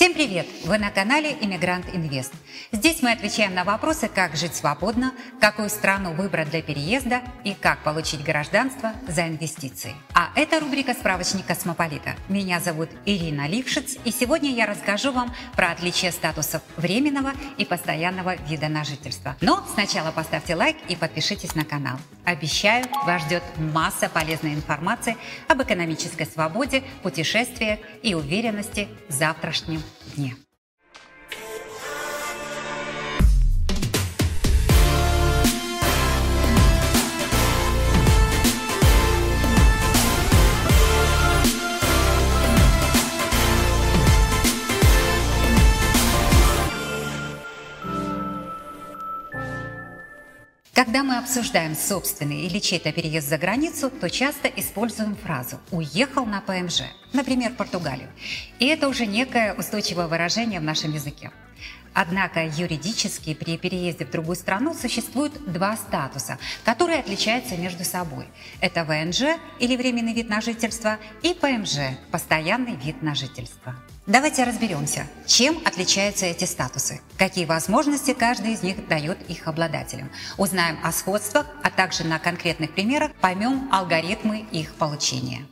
Всем привет! Вы на канале Иммигрант Инвест. Здесь мы отвечаем на вопросы, как жить свободно, какую страну выбрать для переезда и как получить гражданство за инвестиции. А это рубрика «Справочник космополита». Меня зовут Ирина Лившиц, и сегодня я расскажу вам про отличие статусов временного и постоянного вида на жительство. Но сначала поставьте лайк и подпишитесь на канал. Обещаю, вас ждет масса полезной информации об экономической свободе, путешествиях и уверенности в завтрашнем дне. Когда мы обсуждаем собственный или чей-то переезд за границу, то часто используем фразу «уехал на ПМЖ», например, Португалию. И это уже некое устойчивое выражение в нашем языке. Однако юридически при переезде в другую страну существуют два статуса, которые отличаются между собой. Это ВНЖ или временный вид на жительство и ПМЖ – постоянный вид на жительство. Давайте разберемся, чем отличаются эти статусы, какие возможности каждый из них дает их обладателям. Узнаем о сходствах, а также на конкретных примерах поймем алгоритмы их получения.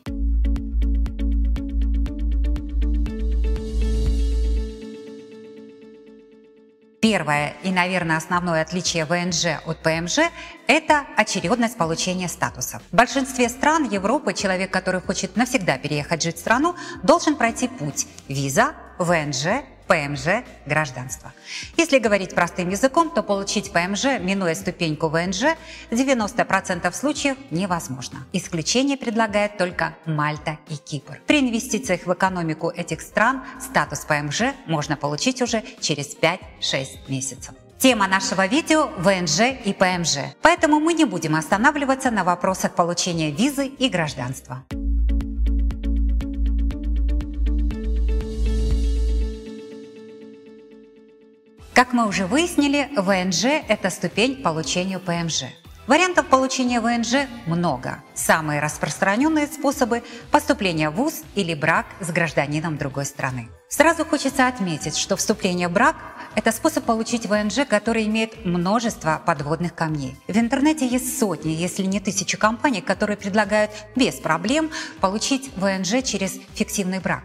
Первое и, наверное, основное отличие ВНЖ от ПМЖ – это очередность получения статусов. В большинстве стран Европы человек, который хочет навсегда переехать жить в страну, должен пройти путь – виза, ВНЖ, ПМЖ гражданство. Если говорить простым языком, то получить ПМЖ, минуя ступеньку ВНЖ, в 90% случаев невозможно. Исключение предлагает только Мальта и Кипр. При инвестициях в экономику этих стран статус ПМЖ можно получить уже через 5-6 месяцев. Тема нашего видео – ВНЖ и ПМЖ, поэтому мы не будем останавливаться на вопросах получения визы и гражданства. Как мы уже выяснили, ВНЖ – это ступень получению ПМЖ. Вариантов получения ВНЖ много. Самые распространенные способы – поступление в ВУЗ или брак с гражданином другой страны. Сразу хочется отметить, что вступление в брак – это способ получить ВНЖ, который имеет множество подводных камней. В интернете есть сотни, если не тысячи компаний, которые предлагают без проблем получить ВНЖ через фиктивный брак.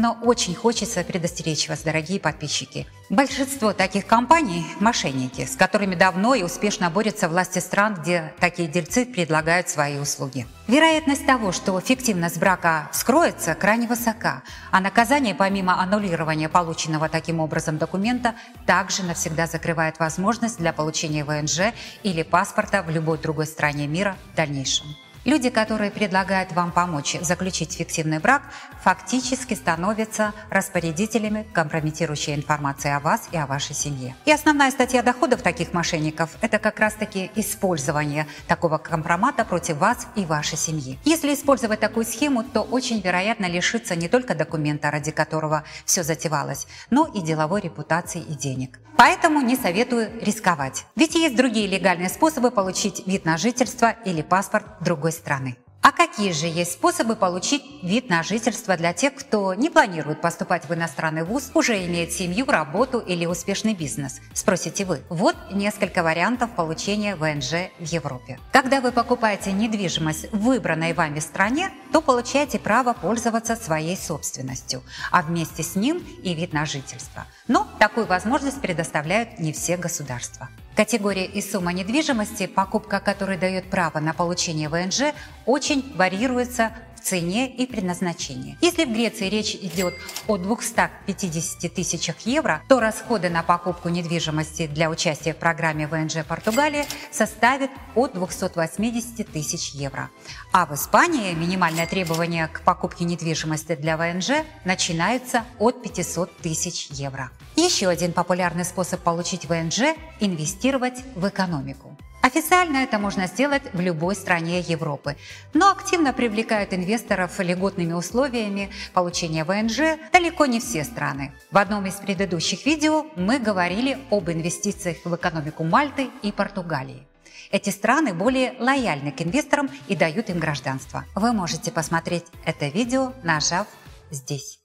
Но очень хочется предостеречь вас, дорогие подписчики. Большинство таких компаний – мошенники, с которыми давно и успешно борются власти стран, где такие дельцы предлагают свои услуги. Вероятность того, что фиктивность брака вскроется, крайне высока, а наказание помимо аннулирования полученного таким образом документа также навсегда закрывает возможность для получения ВНЖ или паспорта в любой другой стране мира в дальнейшем. Люди, которые предлагают вам помочь заключить фиктивный брак, фактически становятся распорядителями компрометирующей информации о вас и о вашей семье. И основная статья доходов таких мошенников – это как раз-таки использование такого компромата против вас и вашей семьи. Если использовать такую схему, то очень вероятно лишиться не только документа, ради которого все затевалось, но и деловой репутации и денег. Поэтому не советую рисковать. Ведь есть другие легальные способы получить вид на жительство или паспорт другой страны. А какие же есть способы получить вид на жительство для тех, кто не планирует поступать в иностранный вуз, уже имеет семью, работу или успешный бизнес? Спросите вы. Вот несколько вариантов получения ВНЖ в Европе. Когда вы покупаете недвижимость в выбранной вами стране, то получаете право пользоваться своей собственностью, а вместе с ним и вид на жительство. Но такую возможность предоставляют не все государства. Категория и сумма недвижимости, покупка которой дает право на получение ВНЖ, очень варьируется в цене и предназначении. Если в Греции речь идет о 250 тысячах евро, то расходы на покупку недвижимости для участия в программе ВНЖ Португалии составят от 280 тысяч евро. А в Испании минимальное требование к покупке недвижимости для ВНЖ начинается от 500 тысяч евро. Еще один популярный способ получить ВНЖ – инвестировать в экономику. Официально это можно сделать в любой стране Европы, но активно привлекают инвесторов льготными условиями получения ВНЖ далеко не все страны. В одном из предыдущих видео мы говорили об инвестициях в экономику Мальты и Португалии. Эти страны более лояльны к инвесторам и дают им гражданство. Вы можете посмотреть это видео, нажав здесь.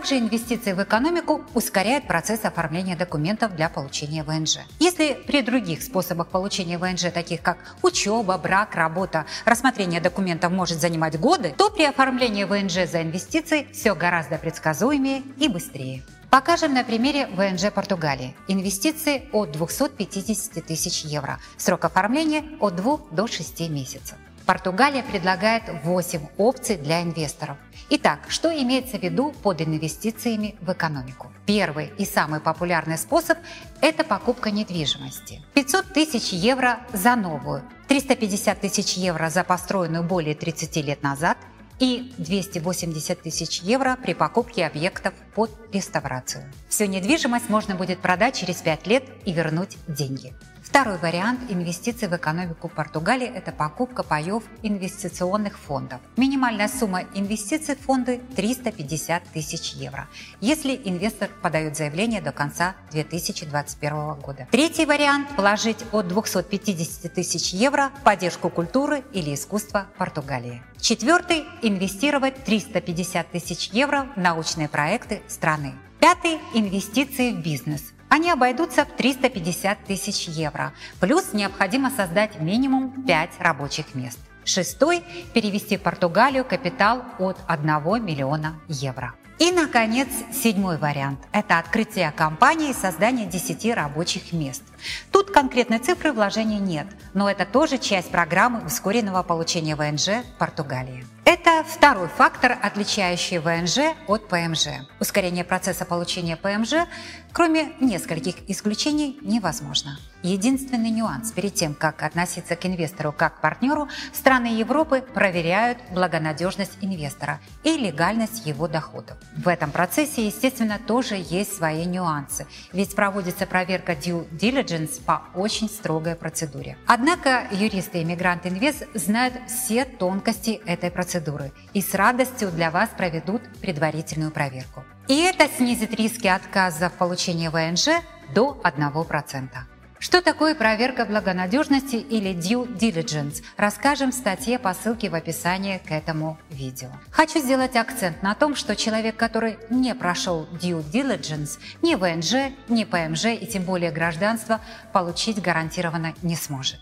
Также инвестиции в экономику ускоряют процесс оформления документов для получения ВНЖ. Если при других способах получения ВНЖ, таких как учеба, брак, работа, рассмотрение документов может занимать годы, то при оформлении ВНЖ за инвестиции все гораздо предсказуемее и быстрее. Покажем на примере ВНЖ Португалии. Инвестиции от 250 тысяч евро. Срок оформления от 2 до 6 месяцев. Португалия предлагает 8 опций для инвесторов. Итак, что имеется в виду под инвестициями в экономику? Первый и самый популярный способ – это покупка недвижимости. 500 тысяч евро за новую, 350 тысяч евро за построенную более 30 лет назад – и 280 тысяч евро при покупке объектов под реставрацию. Всю недвижимость можно будет продать через 5 лет и вернуть деньги. Второй вариант инвестиций в экономику Португалии – это покупка паев инвестиционных фондов. Минимальная сумма инвестиций в фонды – 350 тысяч евро, если инвестор подает заявление до конца 2021 года. Третий вариант – положить от 250 тысяч евро в поддержку культуры или искусства Португалии. Четвертый – инвестировать 350 тысяч евро в научные проекты страны. Пятый – инвестиции в бизнес – они обойдутся в 350 тысяч евро. Плюс необходимо создать минимум 5 рабочих мест. Шестой – перевести в Португалию капитал от 1 миллиона евро. И, наконец, седьмой вариант – это открытие компании и создание 10 рабочих мест. Тут конкретной цифры вложений нет, но это тоже часть программы ускоренного получения ВНЖ в Португалии. Это второй фактор, отличающий ВНЖ от ПМЖ. Ускорение процесса получения ПМЖ, кроме нескольких исключений, невозможно. Единственный нюанс перед тем, как относиться к инвестору как к партнеру, страны Европы проверяют благонадежность инвестора и легальность его доходов. В этом процессе, естественно, тоже есть свои нюансы, ведь проводится проверка due diligence по очень строгой процедуре. Однако юристы Иммигрант Инвест знают все тонкости этой процедуры и с радостью для вас проведут предварительную проверку. И это снизит риски отказа в получении ВНЖ до 1%. Что такое проверка благонадежности или due diligence, расскажем в статье по ссылке в описании к этому видео. Хочу сделать акцент на том, что человек, который не прошел due diligence, ни ВНЖ, ни ПМЖ и тем более гражданство получить гарантированно не сможет.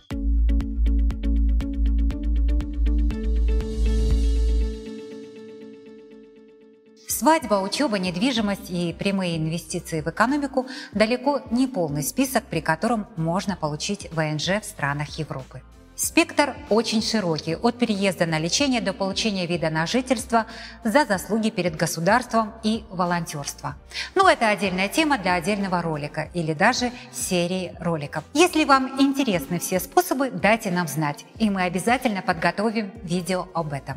Свадьба, учеба, недвижимость и прямые инвестиции в экономику – далеко не полный список, при котором можно получить ВНЖ в странах Европы. Спектр очень широкий, от переезда на лечение до получения вида на жительство за заслуги перед государством и волонтерство. Но это отдельная тема для отдельного ролика или даже серии роликов. Если вам интересны все способы, дайте нам знать, и мы обязательно подготовим видео об этом.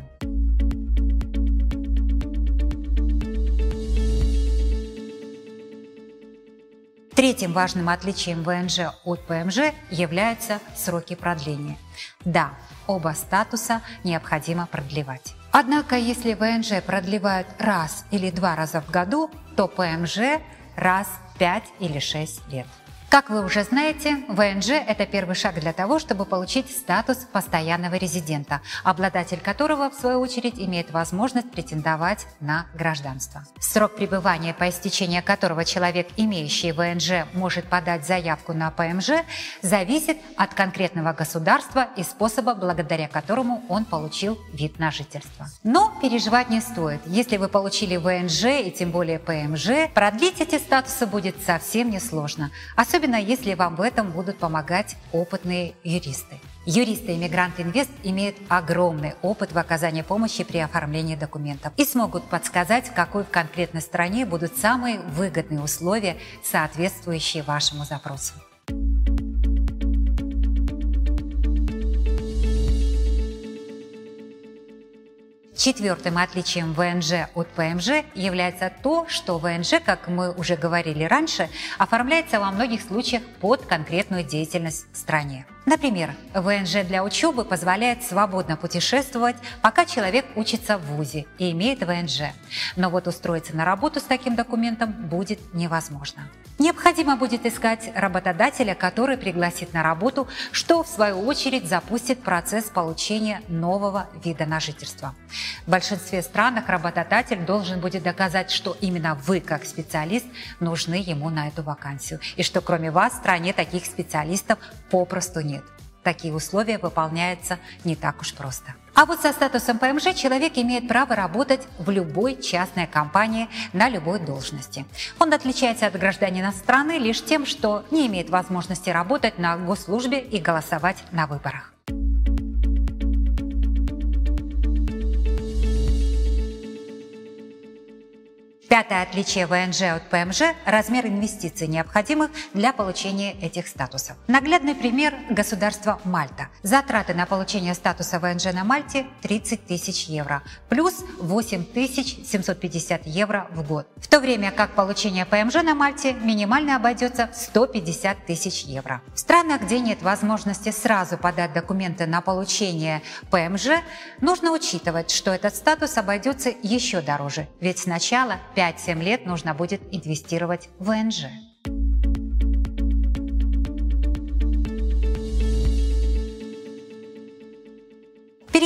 Третьим важным отличием ВНЖ от ПМЖ являются сроки продления. Да, оба статуса необходимо продлевать. Однако, если ВНЖ продлевают раз или два раза в году, то ПМЖ раз в 5 или 6 лет. Как вы уже знаете, ВНЖ – это первый шаг для того, чтобы получить статус постоянного резидента, обладатель которого, в свою очередь, имеет возможность претендовать на гражданство. Срок пребывания, по истечении которого человек, имеющий ВНЖ, может подать заявку на ПМЖ, зависит от конкретного государства и способа, благодаря которому он получил вид на жительство. Но переживать не стоит. Если вы получили ВНЖ и тем более ПМЖ, продлить эти статусы будет совсем несложно. Особенно особенно если вам в этом будут помогать опытные юристы. Юристы Иммигрант Инвест имеют огромный опыт в оказании помощи при оформлении документов и смогут подсказать, в какой конкретной стране будут самые выгодные условия, соответствующие вашему запросу. Четвертым отличием ВНЖ от ПМЖ является то, что ВНЖ, как мы уже говорили раньше, оформляется во многих случаях под конкретную деятельность в стране. Например, ВНЖ для учебы позволяет свободно путешествовать, пока человек учится в ВУЗе и имеет ВНЖ. Но вот устроиться на работу с таким документом будет невозможно. Необходимо будет искать работодателя, который пригласит на работу, что в свою очередь запустит процесс получения нового вида на жительство. В большинстве странах работодатель должен будет доказать, что именно вы, как специалист, нужны ему на эту вакансию, и что кроме вас в стране таких специалистов попросту нет. Такие условия выполняются не так уж просто. А вот со статусом ПМЖ человек имеет право работать в любой частной компании на любой должности. Он отличается от гражданина страны лишь тем, что не имеет возможности работать на госслужбе и голосовать на выборах. Пятое отличие ВНЖ от ПМЖ – размер инвестиций, необходимых для получения этих статусов. Наглядный пример – государство Мальта. Затраты на получение статуса ВНЖ на Мальте – 30 тысяч евро, плюс 8 750 евро в год. В то время как получение ПМЖ на Мальте минимально обойдется в 150 тысяч евро. В странах, где нет возможности сразу подать документы на получение ПМЖ, нужно учитывать, что этот статус обойдется еще дороже, ведь сначала 5 5-7 лет нужно будет инвестировать в ВНЖ.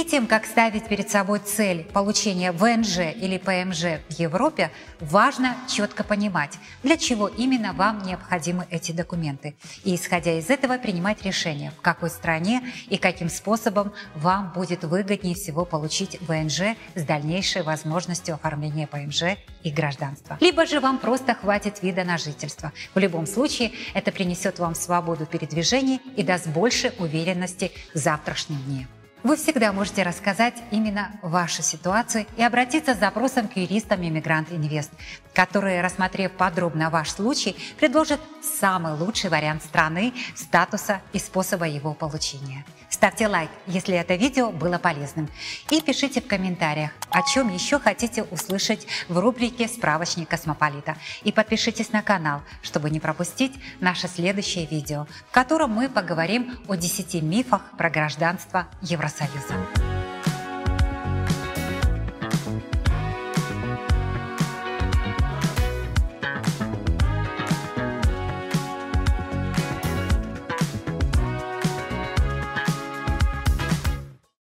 Перед тем, как ставить перед собой цель получения ВНЖ или ПМЖ в Европе, важно четко понимать, для чего именно вам необходимы эти документы. И исходя из этого принимать решение, в какой стране и каким способом вам будет выгоднее всего получить ВНЖ с дальнейшей возможностью оформления ПМЖ и гражданства. Либо же вам просто хватит вида на жительство. В любом случае это принесет вам свободу передвижений и даст больше уверенности в завтрашнем дне. Вы всегда можете рассказать именно вашу ситуацию и обратиться с запросом к юристам Иммигрант Инвест, которые, рассмотрев подробно ваш случай, предложат самый лучший вариант страны, статуса и способа его получения. Ставьте лайк, если это видео было полезным. И пишите в комментариях, о чем еще хотите услышать в рубрике «Справочник Космополита». И подпишитесь на канал, чтобы не пропустить наше следующее видео, в котором мы поговорим о 10 мифах про гражданство Евросоюза.